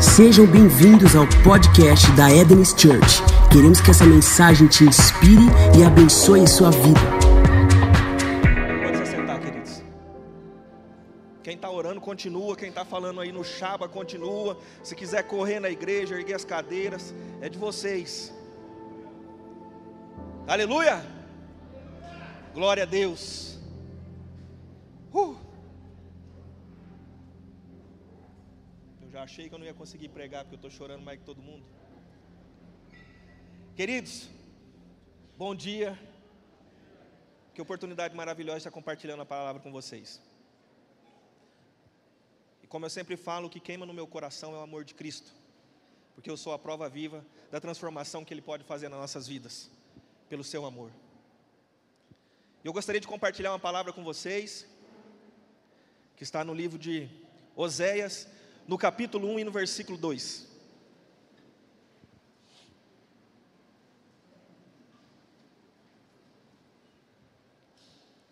Sejam bem-vindos ao podcast da Eden's Church. Queremos que essa mensagem te inspire e abençoe sua vida. Pode se sentar, queridos. Quem está orando, continua. Quem está falando aí no Chaba, continua. Se quiser correr na igreja, erguer as cadeiras, é de vocês. Aleluia! Glória a Deus. Uh. Eu achei que eu não ia conseguir pregar, porque eu estou chorando mais que todo mundo. Queridos, bom dia. Que oportunidade maravilhosa estar compartilhando a palavra com vocês. E como eu sempre falo, o que queima no meu coração é o amor de Cristo, porque eu sou a prova viva da transformação que Ele pode fazer nas nossas vidas, pelo seu amor. Eu gostaria de compartilhar uma palavra com vocês, que está no livro de Oséias, no capítulo 1 e no versículo 2.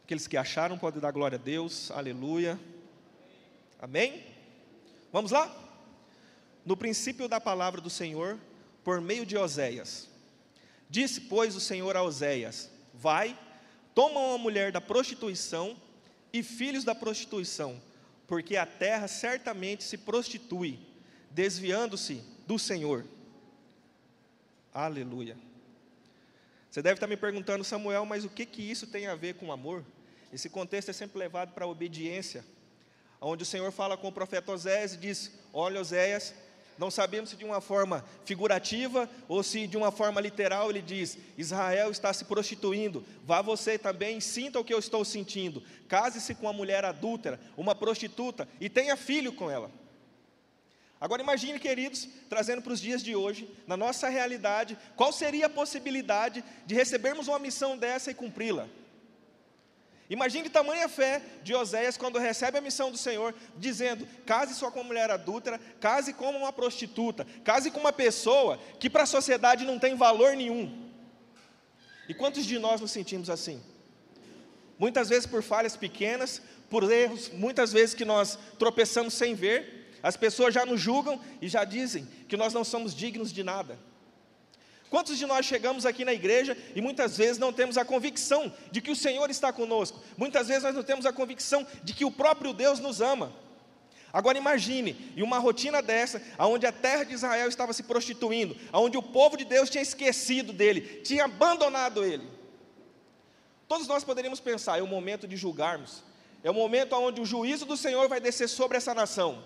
Aqueles que acharam podem dar glória a Deus, aleluia, amém? Vamos lá? No princípio da palavra do Senhor, por meio de Oséias, disse, pois, o Senhor a Oséias: Vai, toma uma mulher da prostituição e filhos da prostituição, porque a terra certamente se prostitui, desviando-se do Senhor. Aleluia. Você deve estar me perguntando, Samuel, mas o que, que isso tem a ver com amor? Esse contexto é sempre levado para a obediência, onde o Senhor fala com o profeta Oséias e diz: Olha, Oséias, não sabemos se de uma forma figurativa ou se de uma forma literal ele diz: Israel está se prostituindo, vá você também, sinta o que eu estou sentindo, case-se com uma mulher adúltera, uma prostituta, e tenha filho com ela. Agora imagine, queridos, trazendo para os dias de hoje, na nossa realidade, qual seria a possibilidade de recebermos uma missão dessa e cumpri-la? Imagine tamanha fé de Oséias quando recebe a missão do Senhor, dizendo: case só com uma mulher adúltera, case com uma prostituta, case com uma pessoa que para a sociedade não tem valor nenhum. E quantos de nós nos sentimos assim? Muitas vezes por falhas pequenas, por erros, muitas vezes que nós tropeçamos sem ver, as pessoas já nos julgam e já dizem que nós não somos dignos de nada. Quantos de nós chegamos aqui na igreja e muitas vezes não temos a convicção de que o Senhor está conosco? Muitas vezes nós não temos a convicção de que o próprio Deus nos ama. Agora imagine, em uma rotina dessa, onde a terra de Israel estava se prostituindo, onde o povo de Deus tinha esquecido dele, tinha abandonado ele. Todos nós poderíamos pensar, é o momento de julgarmos, é o momento onde o juízo do Senhor vai descer sobre essa nação.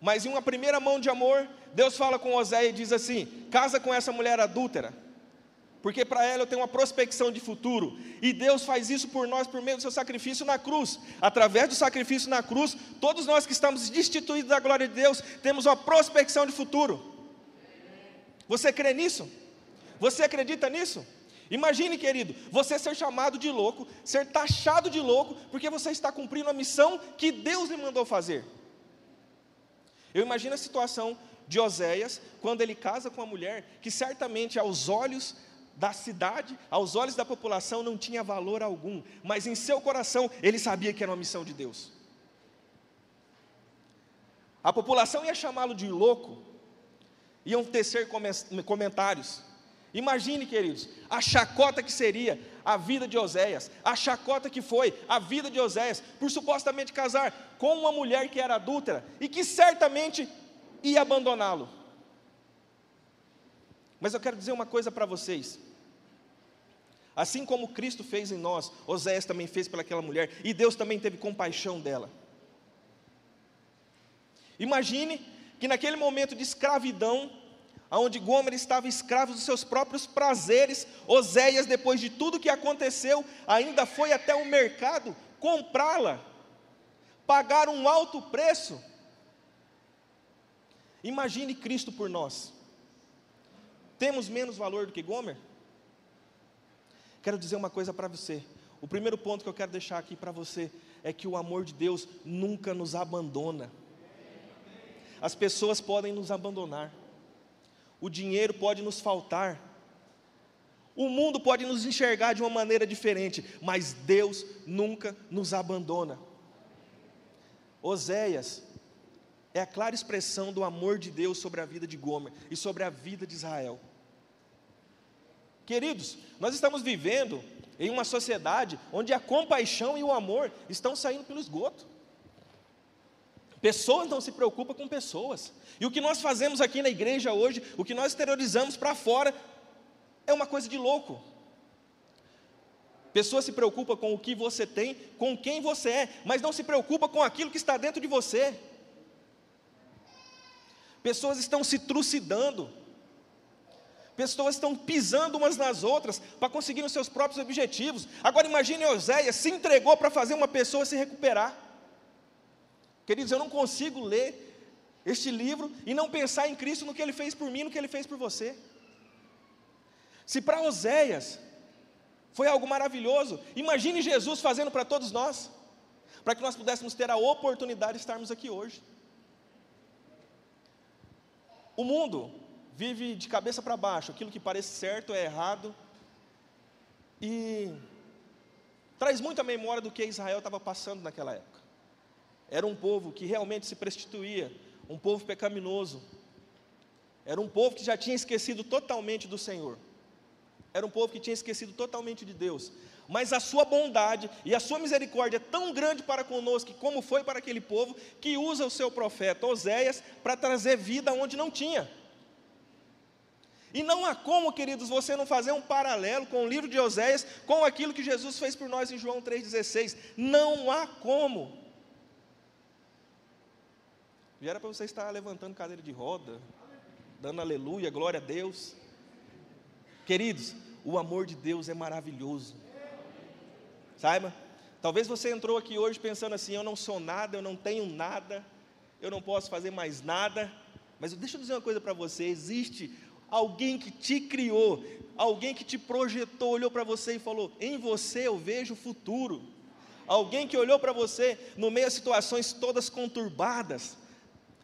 Mas em uma primeira mão de amor, Deus fala com Oséia e diz assim: casa com essa mulher adúltera, porque para ela eu tenho uma prospecção de futuro. E Deus faz isso por nós por meio do seu sacrifício na cruz. Através do sacrifício na cruz, todos nós que estamos destituídos da glória de Deus, temos uma prospecção de futuro. Você crê nisso? Você acredita nisso? Imagine, querido, você ser chamado de louco, ser taxado de louco, porque você está cumprindo a missão que Deus lhe mandou fazer. Eu imagino a situação de Oséias quando ele casa com uma mulher que certamente aos olhos da cidade, aos olhos da população não tinha valor algum, mas em seu coração ele sabia que era uma missão de Deus. A população ia chamá-lo de louco, iam tecer comentários. Imagine, queridos, a chacota que seria a vida de Oséias, a chacota que foi a vida de Oséias, por supostamente casar com uma mulher que era adúltera e que certamente ia abandoná-lo. Mas eu quero dizer uma coisa para vocês. Assim como Cristo fez em nós, Oséias também fez pelaquela mulher, e Deus também teve compaixão dela. Imagine que naquele momento de escravidão, onde Gomer estava escravo dos seus próprios prazeres, Oséias, depois de tudo que aconteceu, ainda foi até o mercado comprá-la, pagar um alto preço. Imagine Cristo por nós. Temos menos valor do que Gomer? Quero dizer uma coisa para você. O primeiro ponto que eu quero deixar aqui para você é que o amor de Deus nunca nos abandona. As pessoas podem nos abandonar, o dinheiro pode nos faltar, o mundo pode nos enxergar de uma maneira diferente, mas Deus nunca nos abandona. Oséias, é a clara expressão do amor de Deus sobre a vida de Gomer e sobre a vida de Israel. Queridos, nós estamos vivendo em uma sociedade onde a compaixão e o amor estão saindo pelo esgoto. Pessoas não se preocupam com pessoas. E o que nós fazemos aqui na igreja hoje, o que nós exteriorizamos para fora, é uma coisa de louco. Pessoas se preocupam com o que você tem, com quem você é, mas não se preocupa com aquilo que está dentro de você. Pessoas estão se trucidando. Pessoas estão pisando umas nas outras para conseguir os seus próprios objetivos. Agora imagine Oséias se entregou para fazer uma pessoa se recuperar. Queridos, eu não consigo ler este livro e não pensar em Cristo no que ele fez por mim, no que ele fez por você. Se para Oséias foi algo maravilhoso, imagine Jesus fazendo para todos nós, para que nós pudéssemos ter a oportunidade de estarmos aqui hoje. O mundo vive de cabeça para baixo, aquilo que parece certo é errado, e traz muita memória do que Israel estava passando naquela época. Era um povo que realmente se prostituía, um povo pecaminoso. Era um povo que já tinha esquecido totalmente do Senhor. Era um povo que tinha esquecido totalmente de Deus. Mas a sua bondade e a sua misericórdia é tão grande para conosco, como foi para aquele povo, que usa o seu profeta Oséias para trazer vida onde não tinha. E não há como, queridos, você não fazer um paralelo com o livro de Oséias com aquilo que Jesus fez por nós em João 3,16. Não há como. Já era para você estar levantando cadeira de roda, dando aleluia, glória a Deus. Queridos, o amor de Deus é maravilhoso. Saiba? Talvez você entrou aqui hoje pensando assim: eu não sou nada, eu não tenho nada, eu não posso fazer mais nada. Mas deixa eu dizer uma coisa para você: existe alguém que te criou, alguém que te projetou, olhou para você e falou: em você eu vejo o futuro. Alguém que olhou para você no meio de situações todas conturbadas,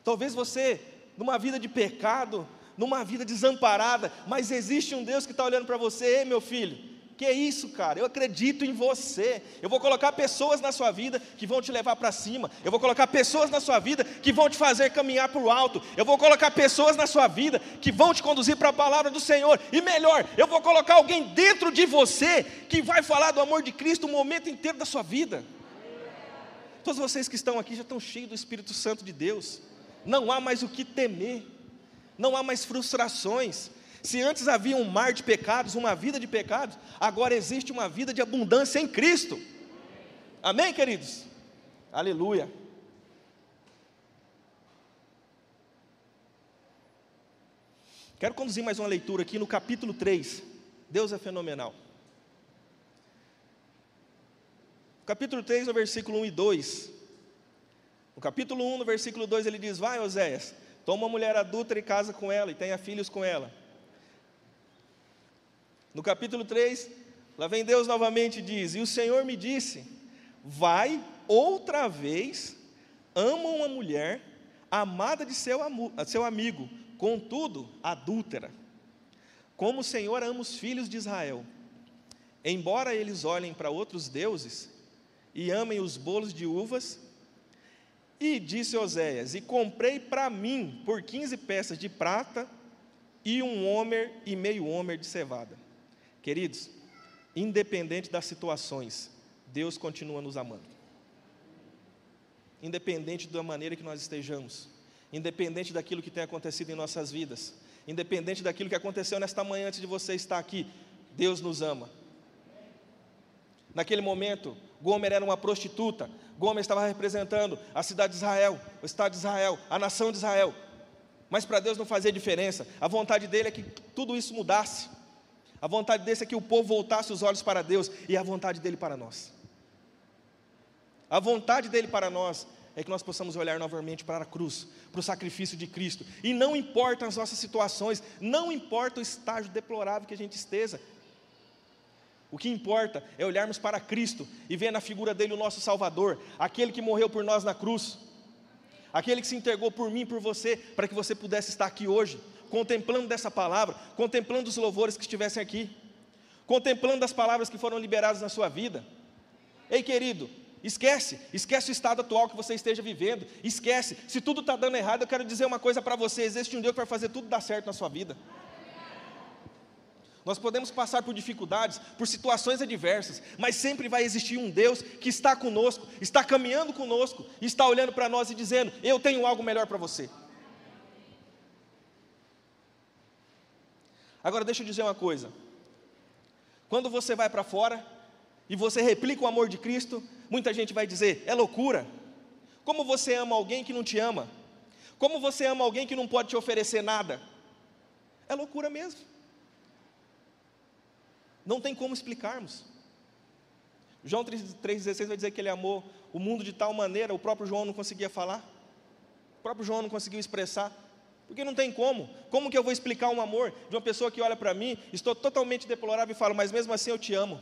Talvez você, numa vida de pecado, numa vida desamparada, mas existe um Deus que está olhando para você, meu filho. Que é isso, cara? Eu acredito em você. Eu vou colocar pessoas na sua vida que vão te levar para cima. Eu vou colocar pessoas na sua vida que vão te fazer caminhar para o alto. Eu vou colocar pessoas na sua vida que vão te conduzir para a palavra do Senhor. E melhor, eu vou colocar alguém dentro de você que vai falar do amor de Cristo o momento inteiro da sua vida. Todos vocês que estão aqui já estão cheios do Espírito Santo de Deus não há mais o que temer, não há mais frustrações. Se antes havia um mar de pecados, uma vida de pecados, agora existe uma vida de abundância em Cristo. Amém, queridos? Aleluia. Quero conduzir mais uma leitura aqui no capítulo 3. Deus é fenomenal. Capítulo 3, no versículo 1 e 2. No capítulo 1, no versículo 2, ele diz: Vai, Oséias, toma uma mulher adulta e casa com ela, e tenha filhos com ela. No capítulo 3, lá vem Deus novamente e diz: E o Senhor me disse: Vai outra vez, ama uma mulher, amada de seu, seu amigo, contudo, adúltera. Como o Senhor ama os filhos de Israel. Embora eles olhem para outros deuses e amem os bolos de uvas e disse Oséias: E comprei para mim por 15 peças de prata e um homer e meio homer de cevada. Queridos, independente das situações, Deus continua nos amando. Independente da maneira que nós estejamos, independente daquilo que tem acontecido em nossas vidas, independente daquilo que aconteceu nesta manhã antes de você estar aqui, Deus nos ama. Naquele momento, Gomer era uma prostituta, Gomer estava representando a cidade de Israel, o Estado de Israel, a nação de Israel. Mas para Deus não fazia diferença, a vontade dele é que tudo isso mudasse. A vontade dele é que o povo voltasse os olhos para Deus e a vontade dele para nós. A vontade dele para nós é que nós possamos olhar novamente para a cruz, para o sacrifício de Cristo. E não importa as nossas situações, não importa o estágio deplorável que a gente esteja, o que importa é olharmos para Cristo e ver na figura dele o nosso Salvador, aquele que morreu por nós na cruz, aquele que se entregou por mim e por você, para que você pudesse estar aqui hoje, contemplando dessa palavra, contemplando os louvores que estivessem aqui, contemplando as palavras que foram liberadas na sua vida. Ei, querido, Esquece, esquece o estado atual que você esteja vivendo. Esquece, se tudo está dando errado, eu quero dizer uma coisa para você: existe um Deus que vai fazer tudo dar certo na sua vida. Nós podemos passar por dificuldades, por situações adversas, mas sempre vai existir um Deus que está conosco, está caminhando conosco, está olhando para nós e dizendo: Eu tenho algo melhor para você. Agora, deixa eu dizer uma coisa: quando você vai para fora e você replica o amor de Cristo, muita gente vai dizer: É loucura. Como você ama alguém que não te ama? Como você ama alguém que não pode te oferecer nada? É loucura mesmo. Não tem como explicarmos. João 3,16 vai dizer que ele amou o mundo de tal maneira, o próprio João não conseguia falar, o próprio João não conseguiu expressar, porque não tem como. Como que eu vou explicar um amor de uma pessoa que olha para mim, estou totalmente deplorável e falo, mas mesmo assim eu te amo.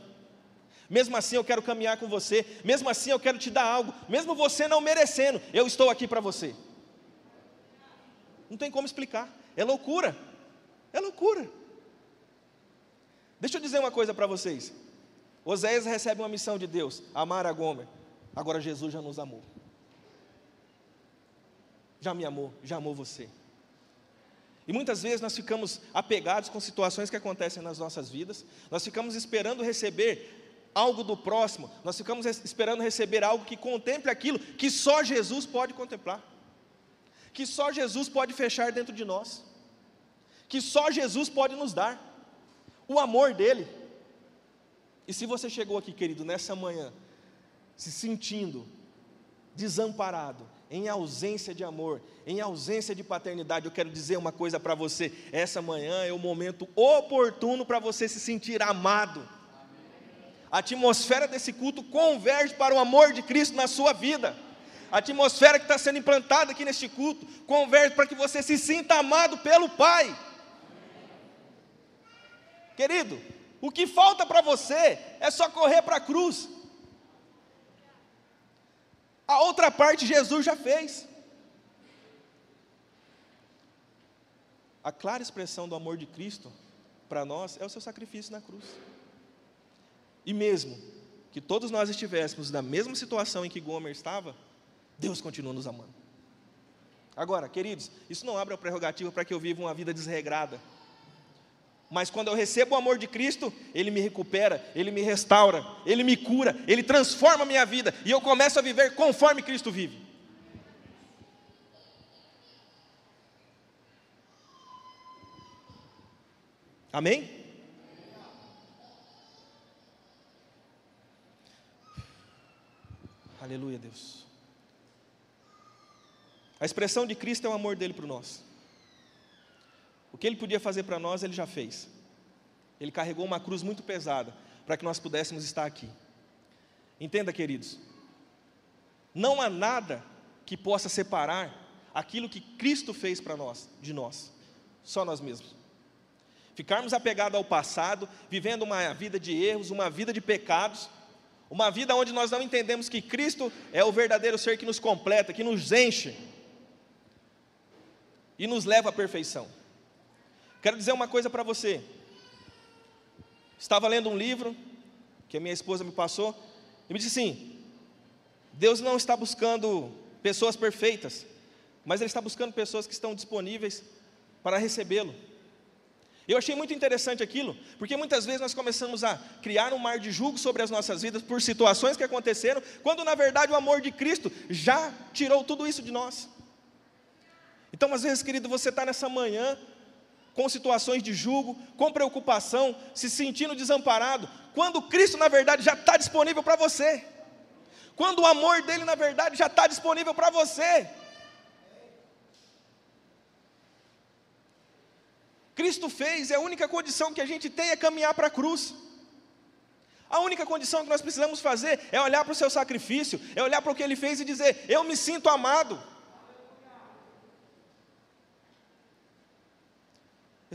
Mesmo assim eu quero caminhar com você, mesmo assim eu quero te dar algo, mesmo você não merecendo, eu estou aqui para você. Não tem como explicar, é loucura, é loucura. Deixa eu dizer uma coisa para vocês. Oséias recebe uma missão de Deus, amar a Gomer. Agora Jesus já nos amou. Já me amou, já amou você. E muitas vezes nós ficamos apegados com situações que acontecem nas nossas vidas, nós ficamos esperando receber algo do próximo, nós ficamos esperando receber algo que contemple aquilo que só Jesus pode contemplar, que só Jesus pode fechar dentro de nós, que só Jesus pode nos dar o amor dele. E se você chegou aqui, querido, nessa manhã, se sentindo desamparado, em ausência de amor, em ausência de paternidade, eu quero dizer uma coisa para você: essa manhã é o momento oportuno para você se sentir amado. A atmosfera desse culto converge para o amor de Cristo na sua vida. A atmosfera que está sendo implantada aqui neste culto converge para que você se sinta amado pelo Pai. Querido, o que falta para você é só correr para a cruz. A outra parte Jesus já fez. A clara expressão do amor de Cristo para nós é o seu sacrifício na cruz. E mesmo que todos nós estivéssemos na mesma situação em que Gomer estava, Deus continua nos amando. Agora, queridos, isso não abre a prerrogativa para que eu viva uma vida desregrada mas quando eu recebo o amor de Cristo, Ele me recupera, Ele me restaura, Ele me cura, Ele transforma a minha vida e eu começo a viver conforme Cristo vive. Amém? Aleluia, Deus. A expressão de Cristo é o amor dele para nós. O que ele podia fazer para nós, ele já fez. Ele carregou uma cruz muito pesada para que nós pudéssemos estar aqui. Entenda, queridos, não há nada que possa separar aquilo que Cristo fez para nós, de nós, só nós mesmos. Ficarmos apegados ao passado, vivendo uma vida de erros, uma vida de pecados, uma vida onde nós não entendemos que Cristo é o verdadeiro ser que nos completa, que nos enche e nos leva à perfeição. Quero dizer uma coisa para você. Estava lendo um livro que a minha esposa me passou e me disse assim: Deus não está buscando pessoas perfeitas, mas Ele está buscando pessoas que estão disponíveis para recebê-lo. Eu achei muito interessante aquilo, porque muitas vezes nós começamos a criar um mar de julgo sobre as nossas vidas por situações que aconteceram, quando na verdade o amor de Cristo já tirou tudo isso de nós. Então, às vezes, querido, você está nessa manhã com situações de julgo, com preocupação, se sentindo desamparado, quando Cristo, na verdade, já está disponível para você, quando o amor dele, na verdade, já está disponível para você. Cristo fez, e a única condição que a gente tem é caminhar para a cruz. A única condição que nós precisamos fazer é olhar para o seu sacrifício, é olhar para o que ele fez e dizer: Eu me sinto amado.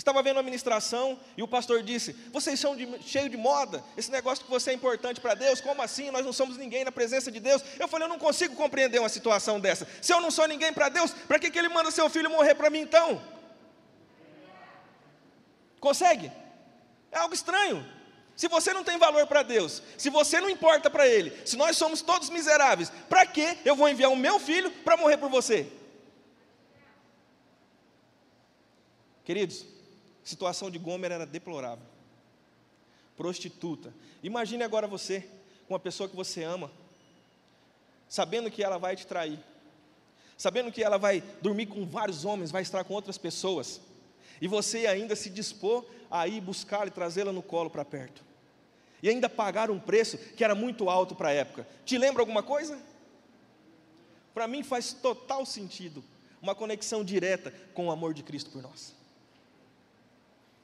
Estava vendo a ministração e o pastor disse: Vocês são cheios de moda, esse negócio que você é importante para Deus, como assim? Nós não somos ninguém na presença de Deus. Eu falei: Eu não consigo compreender uma situação dessa. Se eu não sou ninguém para Deus, para que, que Ele manda seu filho morrer para mim então? Consegue? É algo estranho. Se você não tem valor para Deus, se você não importa para Ele, se nós somos todos miseráveis, para que eu vou enviar o meu filho para morrer por você? Queridos, situação de Gomer era deplorável. Prostituta. Imagine agora você, com uma pessoa que você ama, sabendo que ela vai te trair, sabendo que ela vai dormir com vários homens, vai estar com outras pessoas, e você ainda se dispor a ir buscá-la e trazê-la no colo para perto e ainda pagar um preço que era muito alto para a época. Te lembra alguma coisa? Para mim faz total sentido uma conexão direta com o amor de Cristo por nós.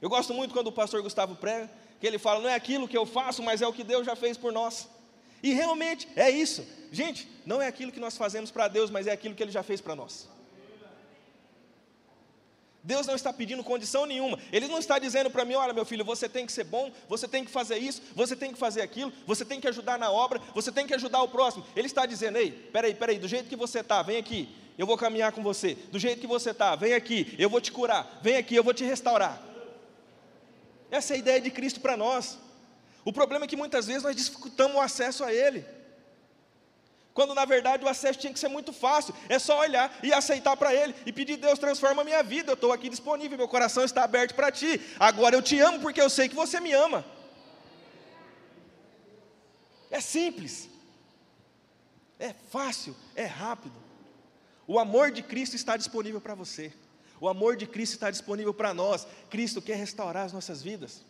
Eu gosto muito quando o pastor Gustavo prega, que ele fala: não é aquilo que eu faço, mas é o que Deus já fez por nós. E realmente é isso. Gente, não é aquilo que nós fazemos para Deus, mas é aquilo que Ele já fez para nós. Deus não está pedindo condição nenhuma. Ele não está dizendo para mim: olha, meu filho, você tem que ser bom, você tem que fazer isso, você tem que fazer aquilo, você tem que ajudar na obra, você tem que ajudar o próximo. Ele está dizendo: ei, peraí, peraí, do jeito que você está, vem aqui, eu vou caminhar com você. Do jeito que você está, vem aqui, eu vou te curar. Vem aqui, eu vou te restaurar. Essa é a ideia de Cristo para nós. O problema é que muitas vezes nós dificultamos o acesso a Ele quando na verdade o acesso tinha que ser muito fácil, é só olhar e aceitar para Ele e pedir: Deus, transforma a minha vida, eu estou aqui disponível, meu coração está aberto para Ti, agora eu te amo porque eu sei que você me ama. É simples, é fácil, é rápido. O amor de Cristo está disponível para você, o amor de Cristo está disponível para nós. Cristo quer restaurar as nossas vidas.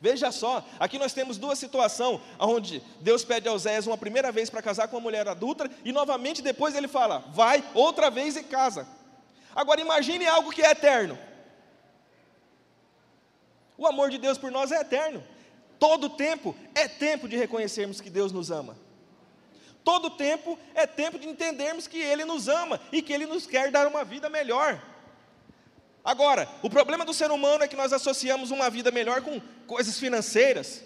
Veja só, aqui nós temos duas situações, onde Deus pede a Oséias uma primeira vez para casar com uma mulher adulta, e novamente depois ele fala, vai outra vez e casa. Agora imagine algo que é eterno. O amor de Deus por nós é eterno. Todo tempo é tempo de reconhecermos que Deus nos ama. Todo tempo é tempo de entendermos que Ele nos ama e que Ele nos quer dar uma vida melhor. Agora, o problema do ser humano é que nós associamos uma vida melhor com coisas financeiras.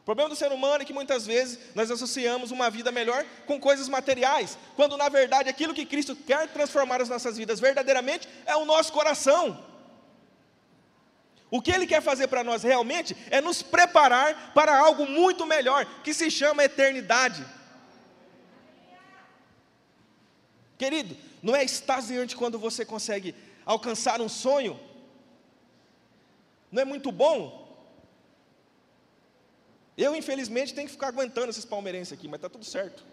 O problema do ser humano é que muitas vezes nós associamos uma vida melhor com coisas materiais, quando na verdade aquilo que Cristo quer transformar as nossas vidas verdadeiramente é o nosso coração. O que Ele quer fazer para nós realmente é nos preparar para algo muito melhor, que se chama eternidade. Querido, não é extasiante quando você consegue alcançar um sonho? Não é muito bom? Eu, infelizmente, tenho que ficar aguentando esses palmeirenses aqui, mas está tudo certo.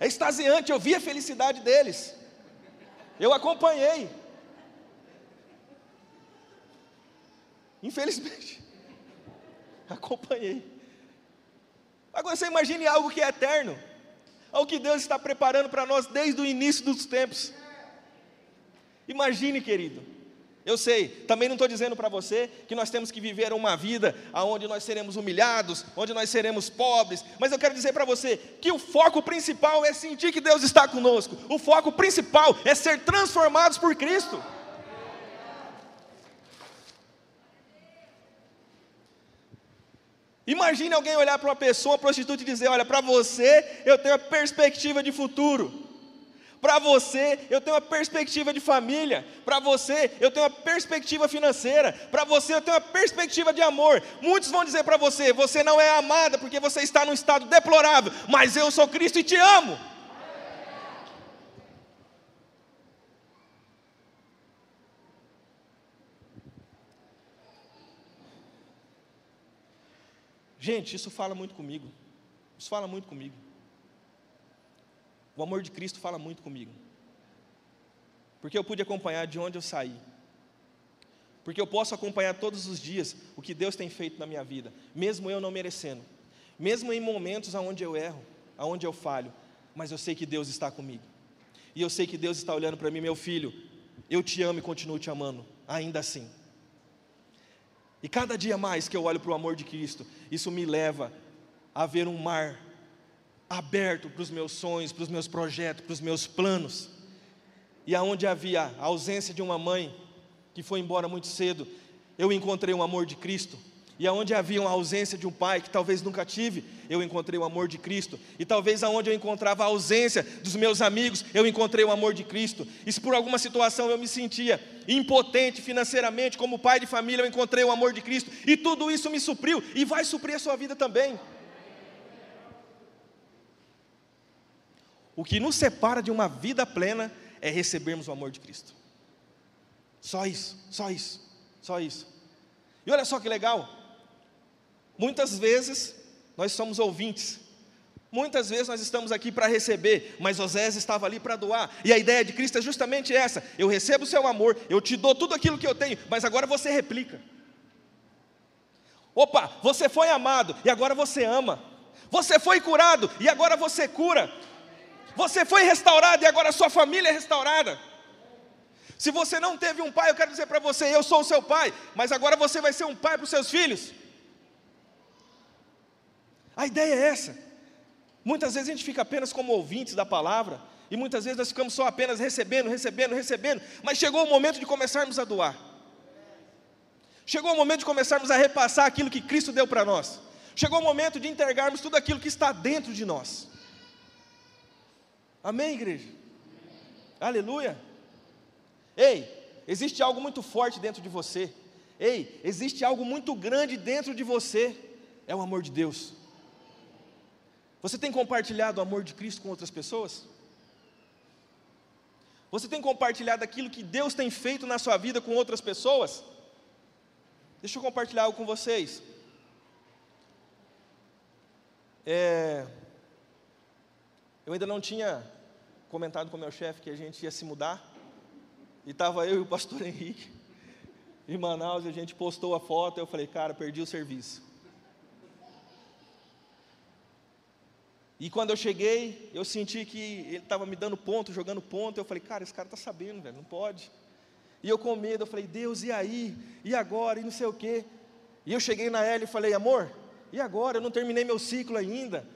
É extasiante, eu vi a felicidade deles. Eu acompanhei. Infelizmente, acompanhei. Agora você imagine algo que é eterno ao que Deus está preparando para nós desde o início dos tempos. Imagine, querido. Eu sei, também não estou dizendo para você que nós temos que viver uma vida onde nós seremos humilhados, onde nós seremos pobres, mas eu quero dizer para você que o foco principal é sentir que Deus está conosco, o foco principal é ser transformados por Cristo. Imagine alguém olhar para uma pessoa, prostituta, e dizer: Olha, para você eu tenho uma perspectiva de futuro. Para você eu tenho uma perspectiva de família. Para você eu tenho uma perspectiva financeira. Para você eu tenho uma perspectiva de amor. Muitos vão dizer para você: Você não é amada porque você está num estado deplorável. Mas eu sou Cristo e te amo. Gente, isso fala muito comigo. Isso fala muito comigo. O amor de Cristo fala muito comigo. Porque eu pude acompanhar de onde eu saí. Porque eu posso acompanhar todos os dias o que Deus tem feito na minha vida, mesmo eu não merecendo. Mesmo em momentos onde eu erro, onde eu falho, mas eu sei que Deus está comigo. E eu sei que Deus está olhando para mim, meu filho, eu te amo e continuo te amando, ainda assim. E cada dia mais que eu olho para o amor de Cristo, isso me leva a ver um mar aberto para os meus sonhos, para os meus projetos, para os meus planos. E aonde havia a ausência de uma mãe que foi embora muito cedo, eu encontrei o amor de Cristo. E aonde havia uma ausência de um pai que talvez nunca tive, eu encontrei o amor de Cristo. E talvez aonde eu encontrava a ausência dos meus amigos, eu encontrei o amor de Cristo. E se por alguma situação eu me sentia impotente financeiramente, como pai de família, eu encontrei o amor de Cristo. E tudo isso me supriu e vai suprir a sua vida também. O que nos separa de uma vida plena é recebermos o amor de Cristo. Só isso, só isso, só isso. E olha só que legal, Muitas vezes nós somos ouvintes, muitas vezes nós estamos aqui para receber, mas Osés estava ali para doar, e a ideia de Cristo é justamente essa: eu recebo o seu amor, eu te dou tudo aquilo que eu tenho, mas agora você replica. Opa, você foi amado e agora você ama. Você foi curado e agora você cura. Você foi restaurado e agora sua família é restaurada. Se você não teve um pai, eu quero dizer para você, eu sou o seu pai, mas agora você vai ser um pai para os seus filhos. A ideia é essa. Muitas vezes a gente fica apenas como ouvintes da palavra, e muitas vezes nós ficamos só apenas recebendo, recebendo, recebendo, mas chegou o momento de começarmos a doar. Chegou o momento de começarmos a repassar aquilo que Cristo deu para nós. Chegou o momento de entregarmos tudo aquilo que está dentro de nós. Amém, igreja? Aleluia. Ei, existe algo muito forte dentro de você. Ei, existe algo muito grande dentro de você. É o amor de Deus. Você tem compartilhado o amor de Cristo com outras pessoas? Você tem compartilhado aquilo que Deus tem feito na sua vida com outras pessoas? Deixa eu compartilhar algo com vocês. É, eu ainda não tinha comentado com meu chefe que a gente ia se mudar. E estava eu e o pastor Henrique em Manaus, e a gente postou a foto, e eu falei, cara, perdi o serviço. E quando eu cheguei, eu senti que ele estava me dando ponto, jogando ponto. Eu falei, cara, esse cara está sabendo, velho, não pode. E eu com medo, eu falei, Deus, e aí? E agora? E não sei o quê. E eu cheguei na ela e falei, amor, e agora? Eu não terminei meu ciclo ainda.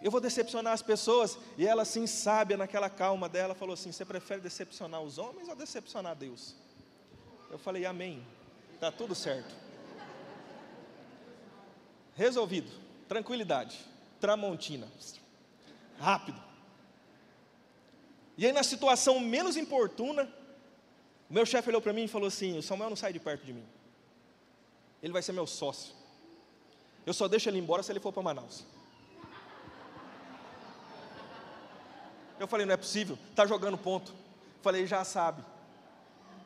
Eu vou decepcionar as pessoas. E ela, assim, sábia, naquela calma dela, falou assim: Você prefere decepcionar os homens ou decepcionar Deus? Eu falei, Amém. Está tudo certo. Resolvido. Tranquilidade. Tramontina. Rápido. E aí, na situação menos importuna, o meu chefe olhou para mim e falou assim: O Samuel não sai de perto de mim. Ele vai ser meu sócio. Eu só deixo ele embora se ele for para Manaus. Eu falei: Não é possível, está jogando ponto. Falei: Já sabe.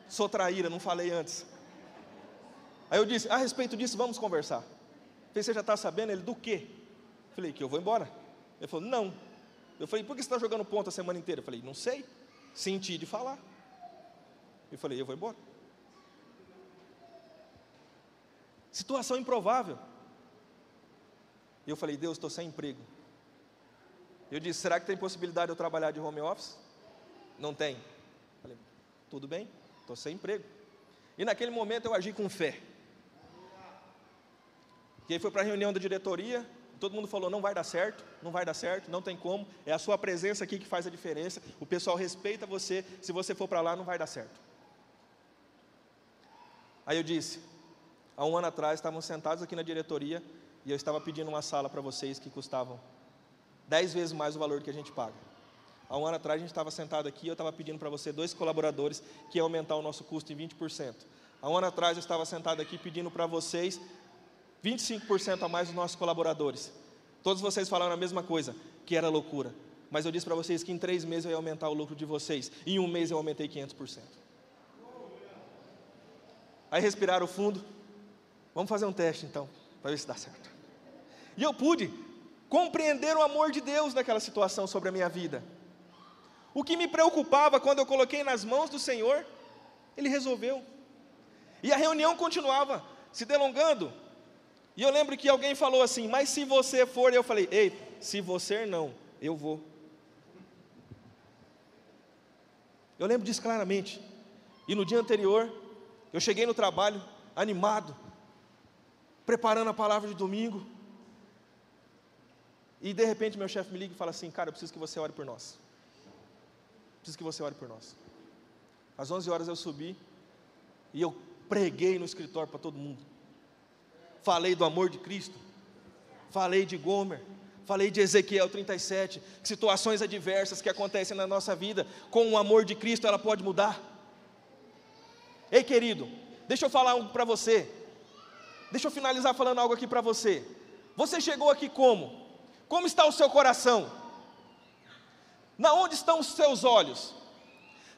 Sou traíra, não falei antes. Aí eu disse: A respeito disso, vamos conversar. Você já está sabendo? Ele: Do quê? Falei, que eu vou embora. Ele falou, não. Eu falei, por que você está jogando ponta a semana inteira? Eu falei, não sei. Senti de falar. Eu falei, eu vou embora. Situação improvável. E eu falei, Deus, estou sem emprego. Eu disse, será que tem possibilidade de eu trabalhar de home office? Não tem. Eu falei, tudo bem, estou sem emprego. E naquele momento eu agi com fé. E aí foi para a reunião da diretoria, todo mundo falou: não vai dar certo, não vai dar certo, não tem como, é a sua presença aqui que faz a diferença. O pessoal respeita você, se você for para lá, não vai dar certo. Aí eu disse: há um ano atrás, estávamos sentados aqui na diretoria e eu estava pedindo uma sala para vocês que custavam dez vezes mais o valor que a gente paga. Há um ano atrás, a gente estava sentado aqui e eu estava pedindo para você, dois colaboradores, que ia aumentar o nosso custo em 20%. Há um ano atrás, eu estava sentado aqui pedindo para vocês 25% a mais dos nossos colaboradores. Todos vocês falaram a mesma coisa, que era loucura. Mas eu disse para vocês que em três meses eu ia aumentar o lucro de vocês. Em um mês eu aumentei 500%. Aí respiraram fundo. Vamos fazer um teste então, para ver se dá certo. E eu pude compreender o amor de Deus naquela situação sobre a minha vida. O que me preocupava quando eu coloquei nas mãos do Senhor, Ele resolveu. E a reunião continuava se delongando, e eu lembro que alguém falou assim: Mas se você for, eu falei: Ei, se você não, eu vou. Eu lembro disso claramente. E no dia anterior, eu cheguei no trabalho animado, preparando a palavra de domingo. E de repente meu chefe me liga e fala assim: Cara, eu preciso que você ore por nós. Preciso que você ore por nós. Às 11 horas eu subi e eu preguei no escritório para todo mundo falei do amor de Cristo, falei de Gomer, falei de Ezequiel 37, situações adversas que acontecem na nossa vida, com o amor de Cristo ela pode mudar. Ei, querido, deixa eu falar algo para você. Deixa eu finalizar falando algo aqui para você. Você chegou aqui como? Como está o seu coração? Na onde estão os seus olhos?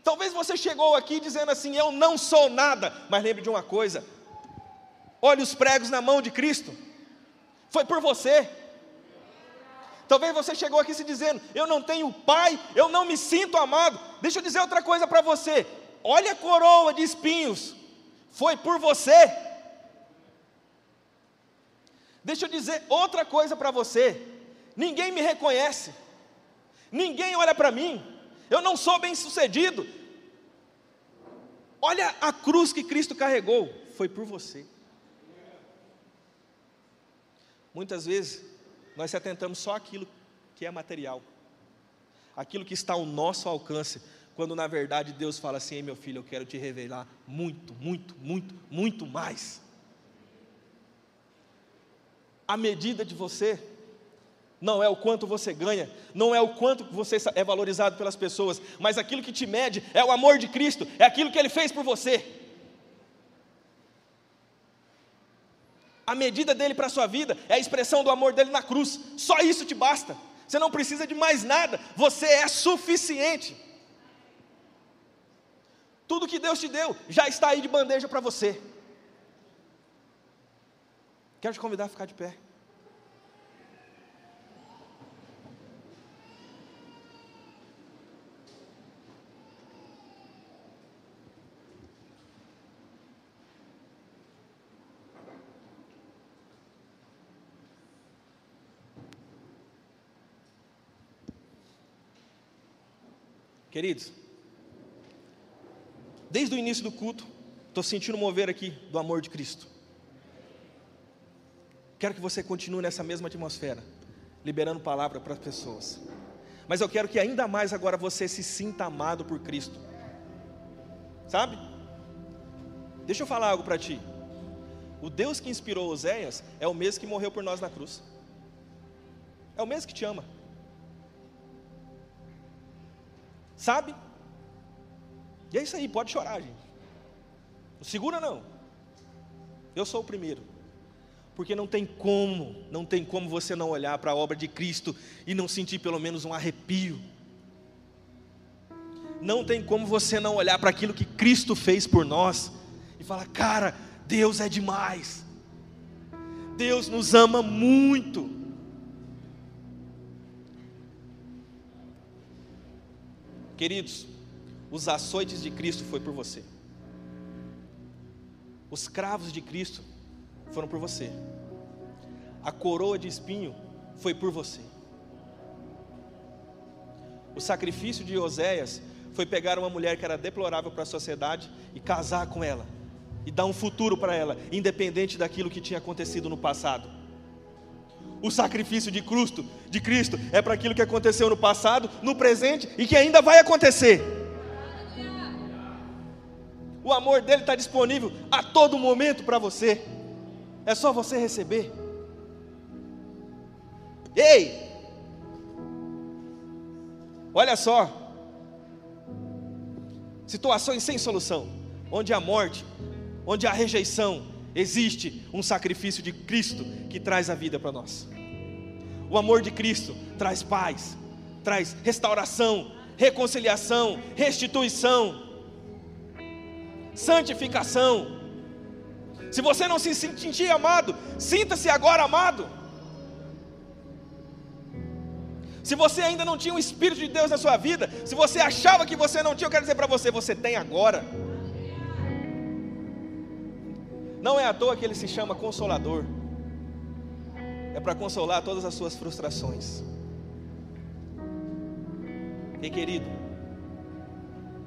Talvez você chegou aqui dizendo assim: Eu não sou nada, mas lembre de uma coisa: olhe os pregos na mão de Cristo, foi por você. Talvez você chegou aqui se dizendo: Eu não tenho pai, eu não me sinto amado. Deixa eu dizer outra coisa para você: olha a coroa de espinhos, foi por você. Deixa eu dizer outra coisa para você: ninguém me reconhece, ninguém olha para mim, eu não sou bem sucedido. Olha a cruz que Cristo carregou, foi por você. Muitas vezes nós se atentamos só aquilo que é material, aquilo que está ao nosso alcance, quando na verdade Deus fala assim: Ei, meu filho, eu quero te revelar muito, muito, muito, muito mais. A medida de você não é o quanto você ganha, não é o quanto você é valorizado pelas pessoas, mas aquilo que te mede é o amor de Cristo, é aquilo que Ele fez por você. A medida dele para a sua vida é a expressão do amor dele na cruz. Só isso te basta. Você não precisa de mais nada. Você é suficiente. Tudo que Deus te deu já está aí de bandeja para você. Quero te convidar a ficar de pé. Queridos, desde o início do culto, estou sentindo mover aqui do amor de Cristo. Quero que você continue nessa mesma atmosfera, liberando palavra para as pessoas. Mas eu quero que ainda mais agora você se sinta amado por Cristo. Sabe? Deixa eu falar algo para ti. O Deus que inspirou Oséias é o mesmo que morreu por nós na cruz. É o mesmo que te ama. Sabe? E é isso aí, pode chorar, gente. Segura não. Eu sou o primeiro. Porque não tem como, não tem como você não olhar para a obra de Cristo e não sentir pelo menos um arrepio. Não tem como você não olhar para aquilo que Cristo fez por nós e falar: "Cara, Deus é demais. Deus nos ama muito." Queridos, os açoites de Cristo foi por você. Os cravos de Cristo foram por você. A coroa de espinho foi por você. O sacrifício de Oséias foi pegar uma mulher que era deplorável para a sociedade e casar com ela e dar um futuro para ela, independente daquilo que tinha acontecido no passado. O sacrifício de Cristo, de Cristo é para aquilo que aconteceu no passado, no presente e que ainda vai acontecer. O amor dele está disponível a todo momento para você. É só você receber. Ei! Olha só. Situações sem solução, onde a morte, onde a rejeição, existe um sacrifício de Cristo que traz a vida para nós. O amor de Cristo traz paz, traz restauração, reconciliação, restituição, santificação. Se você não se sentir amado, sinta-se agora amado. Se você ainda não tinha o Espírito de Deus na sua vida, se você achava que você não tinha, eu quero dizer para você: você tem agora. Não é à toa que ele se chama Consolador. É para consolar todas as suas frustrações. E querido,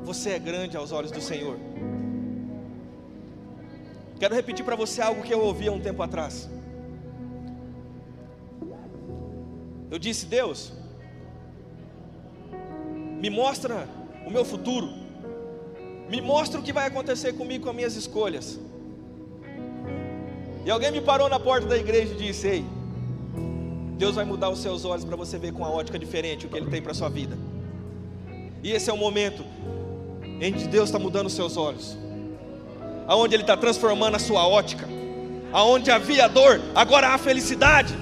você é grande aos olhos do Senhor. Quero repetir para você algo que eu ouvi há um tempo atrás. Eu disse: Deus, me mostra o meu futuro, me mostra o que vai acontecer comigo com as minhas escolhas. E alguém me parou na porta da igreja e disse: Ei, Deus vai mudar os seus olhos para você ver com uma ótica diferente o que Ele tem para a sua vida. E esse é o momento em que Deus está mudando os seus olhos, aonde Ele está transformando a sua ótica, aonde havia dor, agora há felicidade,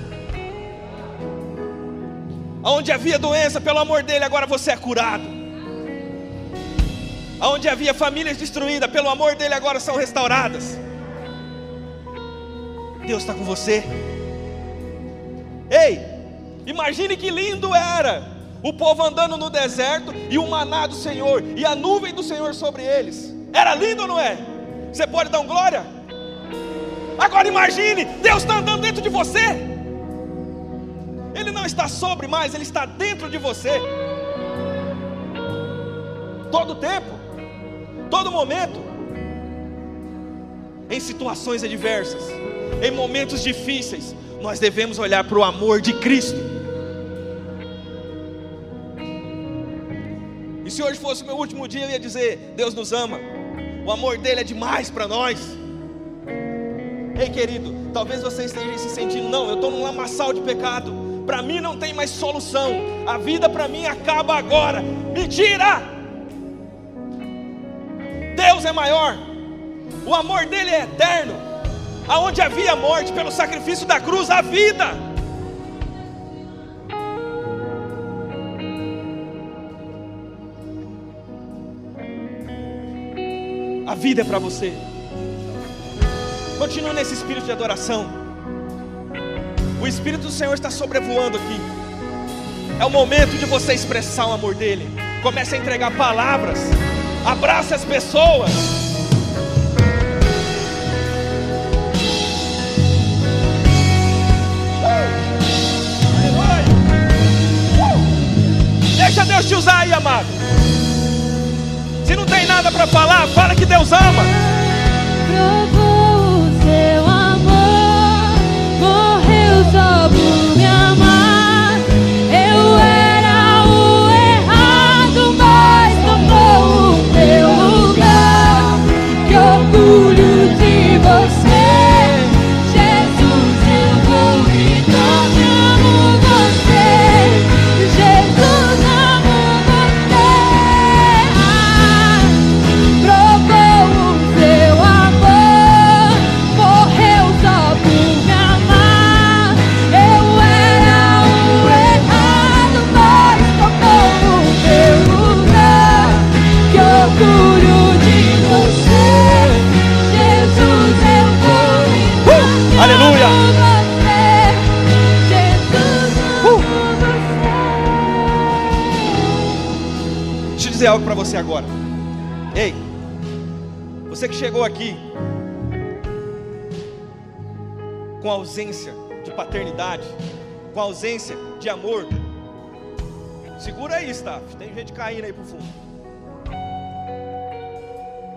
aonde havia doença, pelo amor dele, agora você é curado, aonde havia famílias destruídas, pelo amor dele, agora são restauradas. Deus está com você. Ei, imagine que lindo era o povo andando no deserto e o maná do Senhor e a nuvem do Senhor sobre eles. Era lindo ou não é? Você pode dar um glória? Agora imagine, Deus está andando dentro de você. Ele não está sobre mais, Ele está dentro de você. Todo tempo, todo momento, em situações adversas, em momentos difíceis, nós devemos olhar para o amor de Cristo. E se hoje fosse o meu último dia, eu ia dizer: Deus nos ama, o amor dele é demais para nós. Ei, querido, talvez você esteja se sentindo, não, eu estou num lamaçal de pecado, para mim não tem mais solução, a vida para mim acaba agora. Mentira! Deus é maior, o amor dele é eterno aonde havia morte, pelo sacrifício da cruz, a vida. A vida é para você. Continue nesse espírito de adoração. O Espírito do Senhor está sobrevoando aqui. É o momento de você expressar o amor dele. Comece a entregar palavras. Abrace as pessoas. Te usar aí, amado. Se não tem nada para falar, fala que Deus ama. Provou o seu amor, morreu só por Aleluia! você. Deixa eu dizer algo para você agora. Ei, você que chegou aqui com ausência de paternidade, com ausência de amor, segura aí, staff. Tem gente caindo aí pro fundo.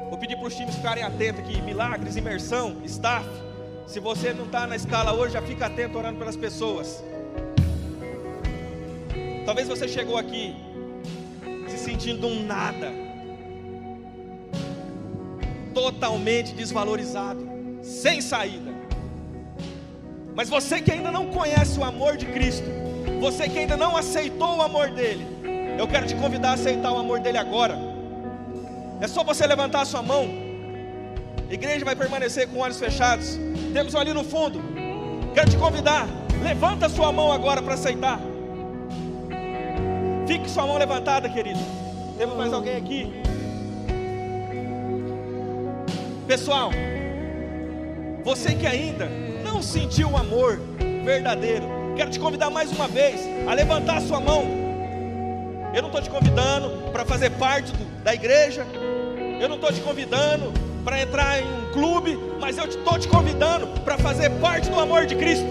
Vou pedir para os times ficarem atentos aqui. Milagres, imersão, staff. Se você não está na escala hoje, já fica atento orando pelas pessoas. Talvez você chegou aqui se sentindo um nada, totalmente desvalorizado, sem saída. Mas você que ainda não conhece o amor de Cristo, você que ainda não aceitou o amor dele, eu quero te convidar a aceitar o amor dele agora. É só você levantar a sua mão. Igreja vai permanecer com olhos fechados. Temos um ali no fundo. Quero te convidar. Levanta sua mão agora para aceitar. Fique sua mão levantada, querido. Temos mais alguém aqui? Pessoal, você que ainda não sentiu o amor verdadeiro, quero te convidar mais uma vez a levantar a sua mão. Eu não estou te convidando para fazer parte do- da igreja, eu não estou te convidando para entrar em um clube, mas eu estou te convidando para fazer parte do amor de Cristo.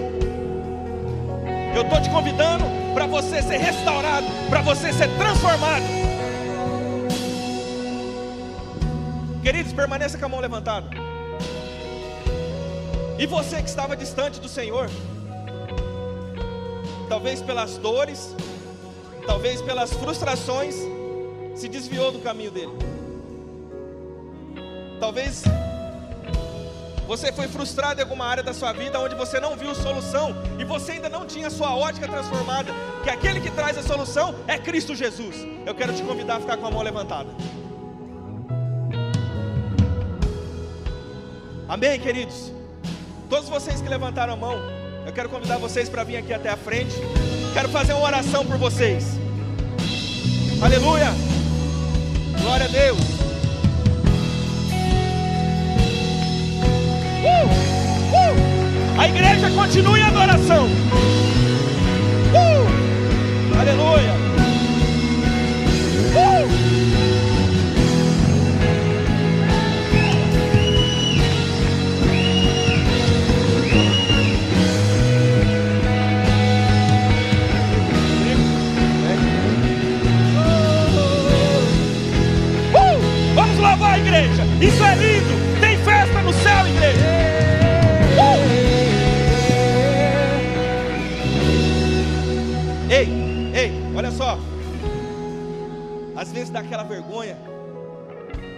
Eu estou te convidando para você ser restaurado, para você ser transformado. Queridos, permaneça com a mão levantada. E você que estava distante do Senhor, talvez pelas dores, talvez pelas frustrações, se desviou do caminho dele. Talvez Você foi frustrado em alguma área da sua vida onde você não viu solução e você ainda não tinha sua ótica transformada, que aquele que traz a solução é Cristo Jesus. Eu quero te convidar a ficar com a mão levantada. Amém, queridos? Todos vocês que levantaram a mão, eu quero convidar vocês para vir aqui até a frente. Quero fazer uma oração por vocês. Aleluia! Glória a Deus! A igreja continue em adoração. Uh! Aleluia! Uh! Uh! Igreja. Isso é vezes dá aquela vergonha.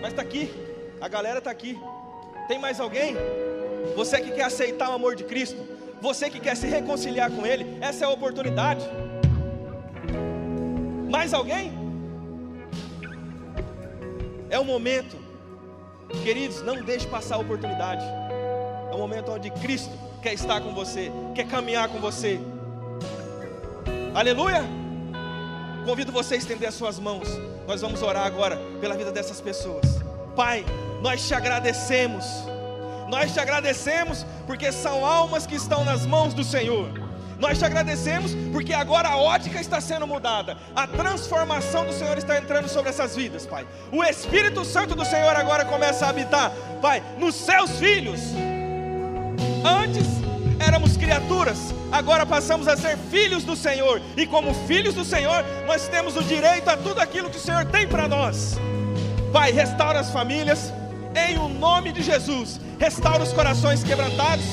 Mas tá aqui. A galera tá aqui. Tem mais alguém? Você que quer aceitar o amor de Cristo, você que quer se reconciliar com Ele, essa é a oportunidade. Mais alguém? É o momento, queridos, não deixe passar a oportunidade. É o momento onde Cristo quer estar com você, quer caminhar com você. Aleluia! Convido você a estender as suas mãos. Nós vamos orar agora pela vida dessas pessoas. Pai, nós te agradecemos. Nós te agradecemos porque são almas que estão nas mãos do Senhor. Nós te agradecemos porque agora a ótica está sendo mudada, a transformação do Senhor está entrando sobre essas vidas, Pai. O Espírito Santo do Senhor agora começa a habitar, Pai, nos seus filhos. Antes criaturas, agora passamos a ser filhos do Senhor, e como filhos do Senhor, nós temos o direito a tudo aquilo que o Senhor tem para nós. Pai, restaura as famílias, em o nome de Jesus, restaura os corações quebrantados,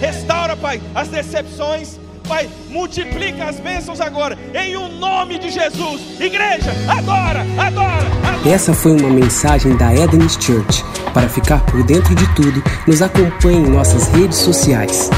restaura, Pai, as decepções, Pai, multiplica as bênçãos agora, em o nome de Jesus. Igreja, adora, adora. Essa foi uma mensagem da Eden's Church. Para ficar por dentro de tudo, nos acompanhe em nossas redes sociais.